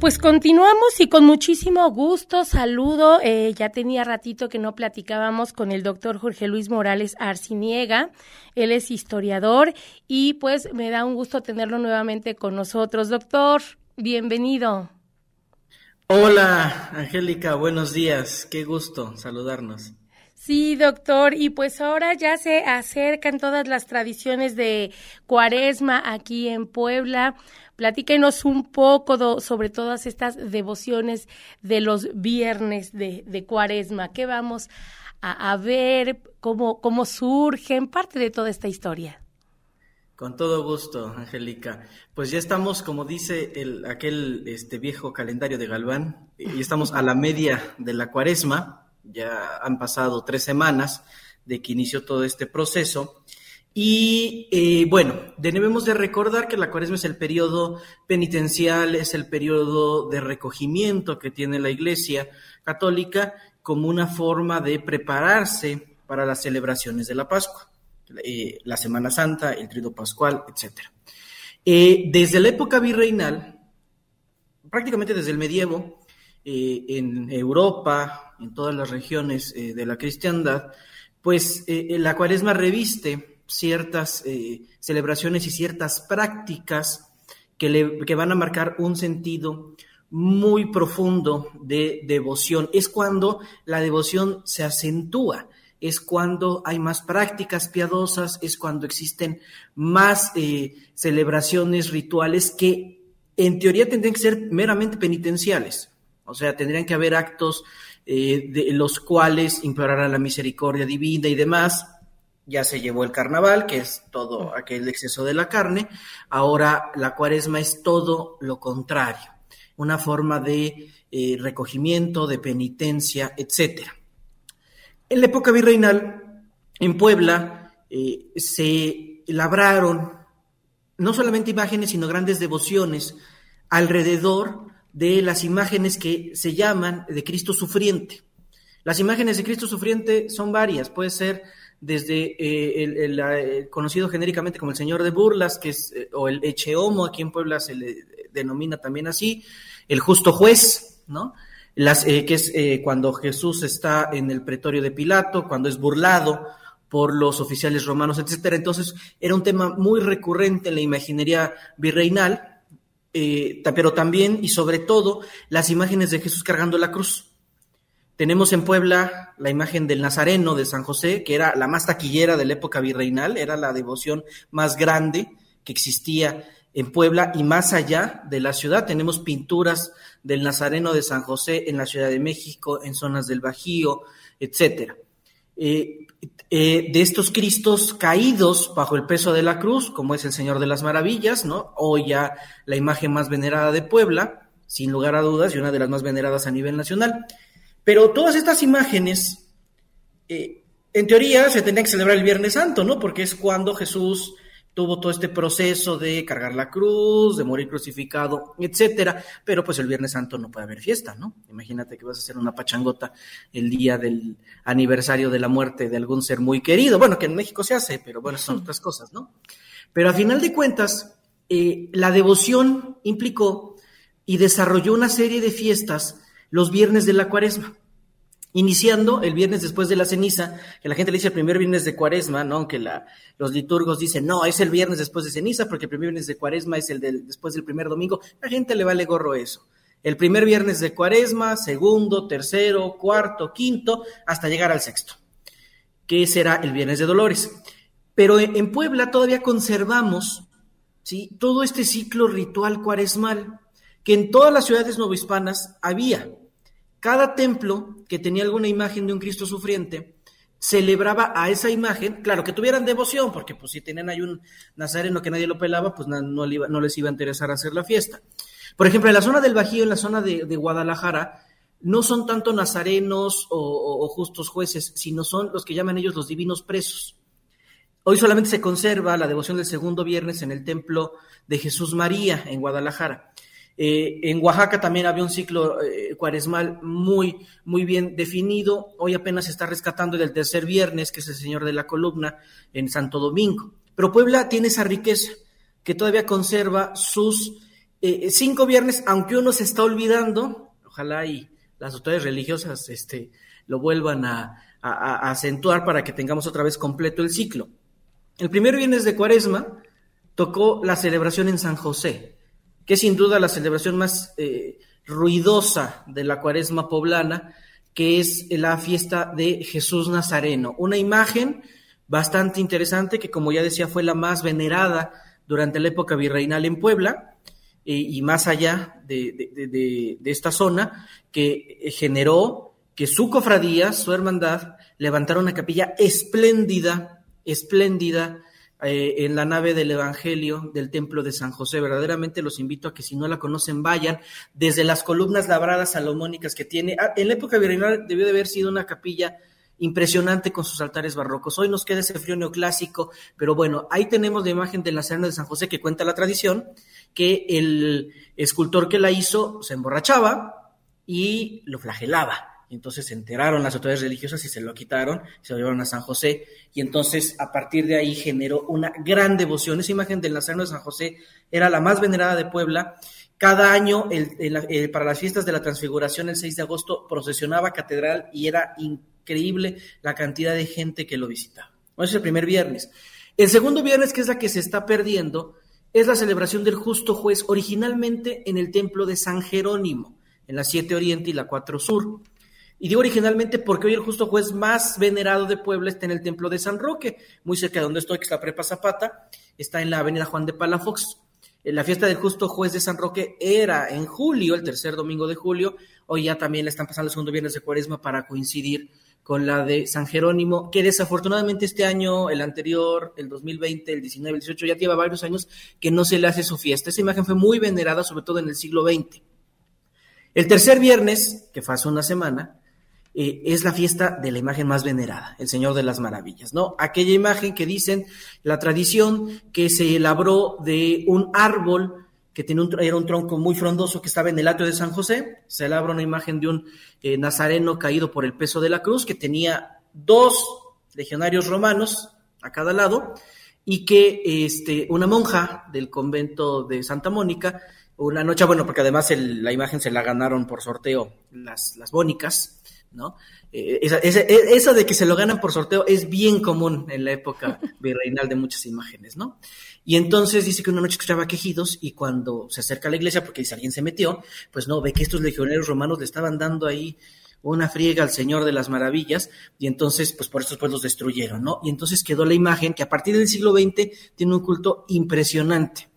Pues continuamos y con muchísimo gusto saludo. Eh, ya tenía ratito que no platicábamos con el doctor Jorge Luis Morales Arciniega. Él es historiador y pues me da un gusto tenerlo nuevamente con nosotros. Doctor, bienvenido. Hola, Angélica, buenos días. Qué gusto saludarnos. Sí, doctor, y pues ahora ya se acercan todas las tradiciones de Cuaresma aquí en Puebla. Platíquenos un poco sobre todas estas devociones de los viernes de, Cuaresma. ¿Qué vamos a, ver? Cómo, ¿Cómo surgen? Parte de toda esta historia. Con todo gusto, Angélica. Pues ya estamos, como dice el, aquel este viejo calendario de Galván, y estamos a la media de la cuaresma, ya han pasado tres semanas de que inició todo este proceso, y eh, bueno, debemos de recordar que la cuaresma es el periodo penitencial, es el periodo de recogimiento que tiene la Iglesia católica como una forma de prepararse para las celebraciones de la Pascua, eh, la Semana Santa, el Trido Pascual, etc. Eh, desde la época virreinal, prácticamente desde el medievo, en Europa, en todas las regiones de la cristiandad, pues la cuaresma reviste ciertas eh, celebraciones y ciertas prácticas que, le, que van a marcar un sentido muy profundo de devoción. Es cuando la devoción se acentúa, es cuando hay más prácticas piadosas, es cuando existen más eh, celebraciones rituales que en teoría tendrían que ser meramente penitenciales. O sea, tendrían que haber actos eh, de los cuales a la misericordia divina y demás, ya se llevó el carnaval, que es todo aquel exceso de la carne, ahora la cuaresma es todo lo contrario, una forma de eh, recogimiento, de penitencia, etc. En la época virreinal, en Puebla, eh, se labraron no solamente imágenes, sino grandes devociones alrededor de las imágenes que se llaman de Cristo sufriente. Las imágenes de Cristo sufriente son varias, puede ser desde eh, el, conocido genéricamente como el Señor de Burlas, que es, eh, o el Echeomo, aquí en Puebla se le denomina también así, el justo juez, ¿no? Las, eh, que es cuando Jesús está en el pretorio de Pilato, cuando es burlado por los oficiales romanos, etcétera. Entonces, era un tema muy recurrente en la imaginería virreinal, pero también y sobre todo las imágenes de Jesús cargando la cruz. Tenemos en Puebla la imagen del Nazareno de San José, que era la más taquillera de la época virreinal, era la devoción más grande que existía en Puebla y más allá de la ciudad. Tenemos pinturas del Nazareno de San José en la Ciudad de México, en zonas del Bajío, etcétera. Eh, eh, de estos Cristos caídos bajo el peso de la cruz, como es el Señor de las Maravillas, ¿no? O ya la imagen más venerada de Puebla, sin lugar a dudas, y una de las más veneradas a nivel nacional. Pero todas estas imágenes, eh, en teoría, se tendrían que celebrar el Viernes Santo, ¿no? Porque es cuando Jesús tuvo todo este proceso de cargar la cruz, de morir crucificado, etcétera. Pero pues el Viernes Santo no puede haber fiesta, ¿no? Imagínate que vas a hacer una pachangota el día del aniversario de la muerte de algún ser muy querido. Bueno, que en México se hace, pero bueno, son otras cosas, ¿no? Pero a final de cuentas, eh, la devoción implicó y desarrolló una serie de fiestas los viernes de la cuaresma. Iniciando el viernes después de la ceniza, que la gente le dice el primer viernes de cuaresma, ¿no? Aunque la, los liturgos dicen, no, es el viernes después de ceniza, porque el primer viernes de cuaresma es el después del primer domingo. La gente le vale gorro eso. El primer viernes de cuaresma, segundo, tercero, cuarto, quinto, hasta llegar al sexto, que será el viernes de dolores. Pero en Puebla todavía conservamos, ¿sí? Todo este ciclo ritual cuaresmal que en todas las ciudades novohispanas había. Cada templo que tenía alguna imagen de un Cristo sufriente celebraba a esa imagen, claro, que tuvieran devoción, porque pues si tenían ahí un nazareno que nadie lo pelaba, pues no, no, les iba a interesar hacer la fiesta. Por ejemplo, en la zona del Bajío, en la zona de, Guadalajara, no son tanto nazarenos o, justos jueces, sino son los que llaman ellos los divinos presos. Hoy solamente se conserva la devoción del segundo viernes en el templo de Jesús María en Guadalajara. Eh, en Oaxaca también había un ciclo eh, cuaresmal muy, muy bien definido. Hoy apenas se está rescatando del tercer viernes, que es el Señor de la Columna, en Santo Domingo. Pero Puebla tiene esa riqueza que todavía conserva sus eh, cinco viernes, aunque uno se está olvidando, ojalá y las autoridades religiosas este, lo vuelvan a acentuar para que tengamos otra vez completo el ciclo. El primer viernes de Cuaresma tocó la celebración en San José, que sin duda la celebración más eh, ruidosa de la Cuaresma poblana, que es la fiesta de Jesús Nazareno, una imagen bastante interesante que, como ya decía, fue la más venerada durante la época virreinal en Puebla eh, y más allá de, de esta zona, que generó que su cofradía, su hermandad, levantara una capilla espléndida espléndida eh, en la nave del Evangelio del Templo de San José. Verdaderamente los invito a que si no la conocen vayan desde las columnas labradas salomónicas que tiene. Ah, en la época virreinal debió de haber sido una capilla impresionante con sus altares barrocos. Hoy nos queda ese frío neoclásico, pero bueno, ahí tenemos la imagen de la Serena de San José que cuenta la tradición que el escultor que la hizo se emborrachaba y lo flagelaba entonces se enteraron las autoridades religiosas y se lo quitaron, se lo llevaron a San José, y entonces a partir de ahí generó una gran devoción. Esa imagen del Nazareno de San José era la más venerada de Puebla. Cada año, para las fiestas de la Transfiguración, el 6 de agosto, procesionaba catedral y era increíble la cantidad de gente que lo visitaba. Ese es el primer viernes. El segundo viernes, que es la que se está perdiendo, es la celebración del justo juez, originalmente en el templo de San Jerónimo, en la 7 Oriente y la 4 Sur. Y digo originalmente porque hoy el justo juez más venerado de Puebla está en el templo de San Roque, muy cerca de donde estoy, que es la Prepa Zapata, está en la avenida Juan de Palafox. Eh, la fiesta del justo juez de San Roque era en julio, el tercer domingo de julio. Hoy ya también le están pasando el segundo viernes de cuaresma para coincidir con la de San Jerónimo, que desafortunadamente este año, el anterior, el 2020, el 19, el 18, ya lleva varios años que no se le hace su fiesta. Esa imagen fue muy venerada, sobre todo en el siglo XX. El tercer viernes, que fue hace una semana, eh, es la fiesta de la imagen más venerada, el Señor de las Maravillas, ¿no? Aquella imagen que dicen la tradición que se labró de un árbol que tiene un, era un tronco muy frondoso que estaba en el atrio de San José, se labra una imagen de un eh, nazareno caído por el peso de la cruz que tenía dos legionarios romanos a cada lado y que este, una monja del convento de Santa Mónica, una noche, bueno, porque además la imagen se la ganaron por sorteo las, las bónicas, ¿no? Eh, e, eso de que se lo ganan por sorteo es bien común en la época virreinal de muchas imágenes, ¿no? Y entonces dice que una noche escuchaba quejidos y cuando se acerca a la iglesia, porque dice alguien se metió, pues no, ve que estos legionarios romanos le estaban dando ahí una friega al Señor de las Maravillas, y entonces, pues por eso pues los destruyeron, ¿no? Y entonces quedó la imagen que a partir del siglo XX tiene un culto impresionante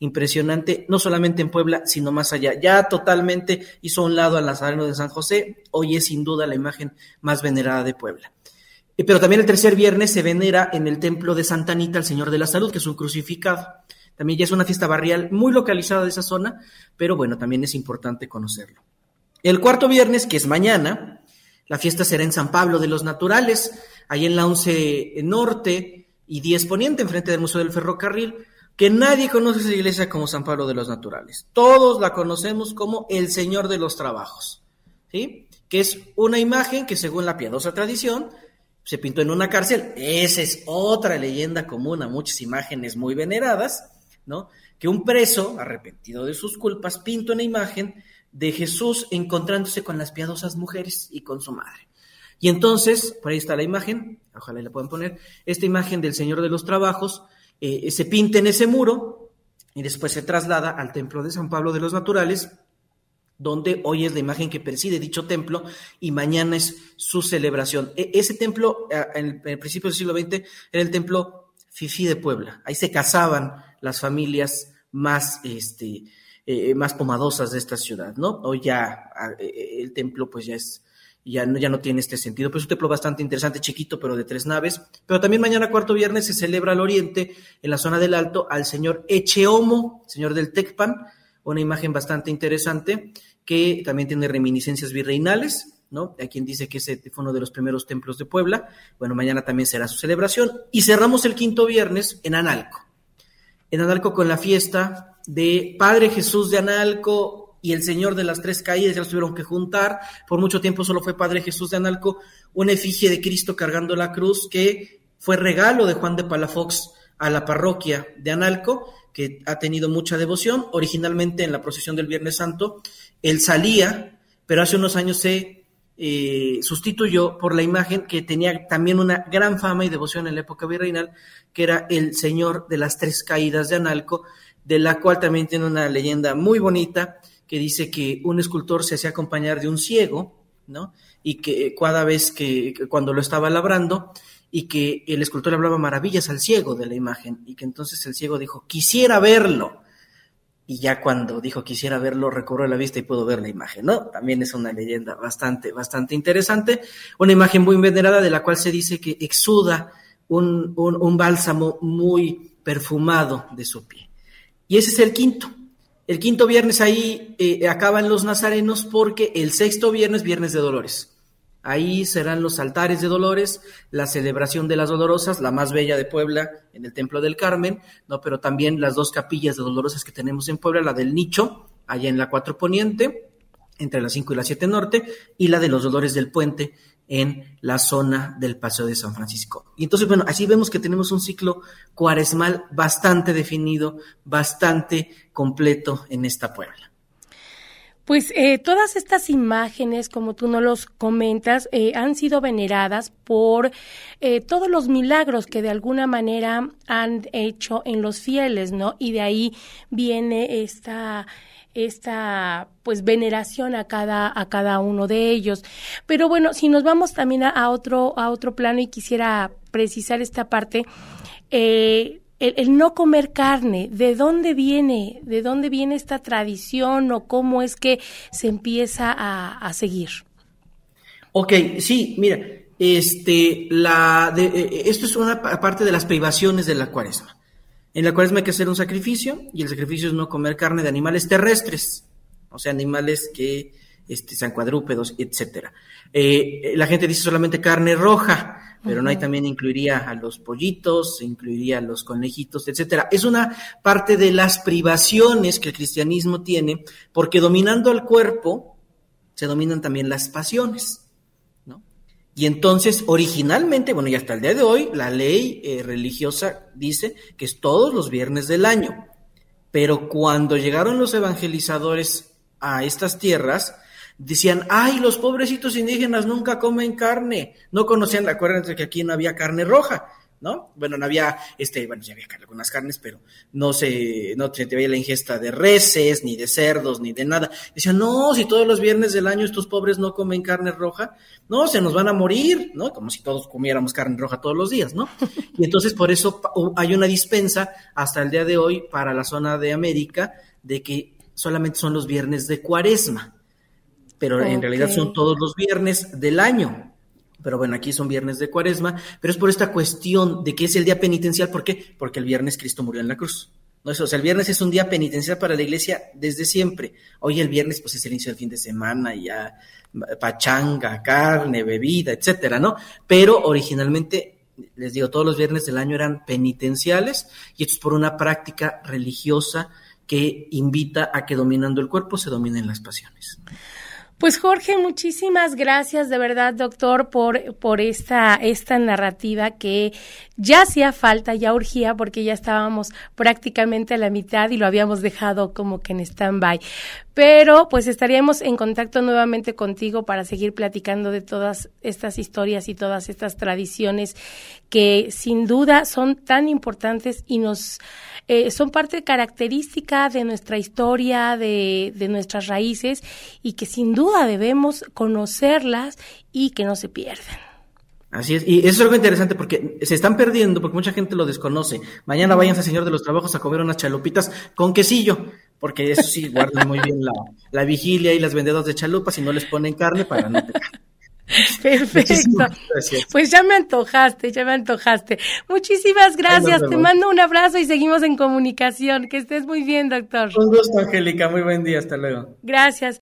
impresionante, no solamente en Puebla, sino más allá. Ya totalmente hizo un lado al Nazareno de San José, hoy es sin duda la imagen más venerada de Puebla. Eh, pero también el tercer viernes se venera en el templo de Santa Anita el Señor de la Salud, que es un crucificado. También ya es una fiesta barrial muy localizada de esa zona, pero bueno, también es importante conocerlo. El cuarto viernes, que es mañana, la fiesta será en San Pablo de los Naturales, ahí en la 11 Norte y 10 Poniente, enfrente del Museo del Ferrocarril que nadie conoce esa iglesia como San Pablo de los Naturales. Todos la conocemos como el Señor de los Trabajos, ¿sí? Que es una imagen que según la piadosa tradición se pintó en una cárcel. Esa es otra leyenda común a muchas imágenes muy veneradas, ¿no? Que un preso, arrepentido de sus culpas, pinta una imagen de Jesús encontrándose con las piadosas mujeres y con su madre. Y entonces, por ahí está la imagen, ojalá la puedan poner, esta imagen del Señor de los Trabajos, eh, se pinta en ese muro y después se traslada al templo de San Pablo de los Naturales, donde hoy es la imagen que preside dicho templo y mañana es su celebración. E, ese templo, en el, principio del siglo XX, era el templo Fifi de Puebla. Ahí se casaban las familias más, este, eh, más pomadosas de esta ciudad, ¿no? Hoy ya eh, el templo pues ya es ya no, ya no tiene este sentido. Pues es un templo bastante interesante, chiquito, pero de tres naves. Pero también mañana, cuarto viernes, se celebra al oriente, en la zona del Alto, al señor Echeomo, señor del Tecpan, una imagen bastante interesante que también tiene reminiscencias virreinales. ¿no? Hay quien dice que ese fue uno de los primeros templos de Puebla. Bueno, mañana también será su celebración. Y cerramos el quinto viernes en Analco. En Analco con la fiesta de Padre Jesús de Analco y el Señor de las Tres Caídas, ya los tuvieron que juntar. Por mucho tiempo solo fue Padre Jesús de Analco, una efigie de Cristo cargando la cruz que fue regalo de Juan de Palafox a la parroquia de Analco, que ha tenido mucha devoción. Originalmente en la procesión del Viernes Santo, él salía, pero hace unos años se eh, sustituyó por la imagen que tenía también una gran fama y devoción en la época virreinal, que era el Señor de las Tres Caídas de Analco, de la cual también tiene una leyenda muy bonita que dice que un escultor se hacía acompañar de un ciego, ¿no? Y que cada vez que, cuando lo estaba labrando, y que el escultor hablaba maravillas al ciego de la imagen, y que entonces el ciego dijo, quisiera verlo y ya cuando dijo quisiera verlo, recorrió la vista y pudo ver la imagen, ¿no? También es una leyenda bastante, bastante interesante, una imagen muy venerada de la cual se dice que exuda un, un, bálsamo muy perfumado de su pie. Y ese es el quinto. El quinto viernes ahí eh, acaban los nazarenos porque el sexto viernes, viernes de dolores. Ahí serán los altares de Dolores, la celebración de las Dolorosas, la más bella de Puebla, en el Templo del Carmen, ¿no? Pero también las dos capillas de Dolorosas que tenemos en Puebla, la del Nicho, allá en la Cuatro Poniente, entre la 5 y la 7 Norte, y la de los Dolores del Puente, en la zona del Paseo de San Francisco. Y entonces, bueno, así vemos que tenemos un ciclo cuaresmal bastante definido, bastante completo en esta Puebla. Pues eh, todas estas imágenes, como tú nos los comentas, eh, han sido veneradas por eh, todos los milagros que de alguna manera han hecho en los fieles, ¿no? Y de ahí viene esta esta pues veneración a cada a cada uno de ellos pero bueno si nos vamos también a, otro a otro plano y quisiera precisar esta parte eh, el, no comer carne, ¿de dónde viene? ¿De dónde viene esta tradición o cómo es que se empieza a, seguir? Ok, sí, mira, este, la, de, eh, esto es una parte de las privaciones de la cuaresma. En la cuaresma hay que hacer un sacrificio y el sacrificio es no comer carne de animales terrestres, o sea, animales que este, sean cuadrúpedos, etcétera. Eh, la gente dice solamente carne roja, pero no hay también incluiría a los pollitos, incluiría a los conejitos, etcétera. Es una parte de las privaciones que el cristianismo tiene, porque dominando al cuerpo se dominan también las pasiones. Y entonces, originalmente, bueno, y hasta el día de hoy, la ley eh, religiosa dice que es todos los viernes del año. Pero cuando llegaron los evangelizadores a estas tierras, decían, ay, los pobrecitos indígenas nunca comen carne, no conocían, acuérdense que aquí no había carne roja, ¿no? Bueno, no había, este, bueno, ya había algunas carnes, pero no se, no se veía la ingesta de reses, ni de cerdos, ni de nada. Decían, no, si todos los viernes del año estos pobres no comen carne roja, no, se nos van a morir, ¿no? Como si todos comiéramos carne roja todos los días, ¿no? Y entonces por eso hay una dispensa hasta el día de hoy para la zona de América de que solamente son los viernes de cuaresma pero en realidad son todos los viernes del año. Pero bueno, aquí son viernes de cuaresma, pero es por esta cuestión de que es el día penitencial. ¿Por qué? Porque el viernes Cristo murió en la cruz. ¿no? O sea, el viernes es un día penitencial para la iglesia desde siempre. Hoy el viernes, pues es el inicio del fin de semana, ya pachanga, carne, bebida, etcétera, ¿no? Pero originalmente, les digo, todos los viernes del año eran penitenciales, y esto es por una práctica religiosa que invita a que dominando el cuerpo se dominen las pasiones. Pues Jorge, muchísimas gracias de verdad, doctor, por, por esta, esta narrativa que ya hacía falta, ya urgía, porque ya estábamos prácticamente a la mitad y lo habíamos dejado como que en stand-by. Pero pues estaríamos en contacto nuevamente contigo para seguir platicando de todas estas historias y todas estas tradiciones que sin duda son tan importantes y nos eh, son parte característica de nuestra historia, de, de nuestras raíces y que sin duda debemos conocerlas y que no se pierdan. Así es, y eso es algo interesante porque se están perdiendo, porque mucha gente lo desconoce. Mañana váyanse, señor de los trabajos, a comer unas chalupitas con quesillo, porque eso sí, guardan muy bien la, la vigilia y las vendedoras de chalupas y no les ponen carne para no pecar. Perfecto. Pues ya me antojaste, ya me antojaste. Muchísimas gracias. Te mando un abrazo y seguimos en comunicación. Que estés muy bien, doctor. Un gusto, Angélica. Muy buen día. Hasta luego. Gracias.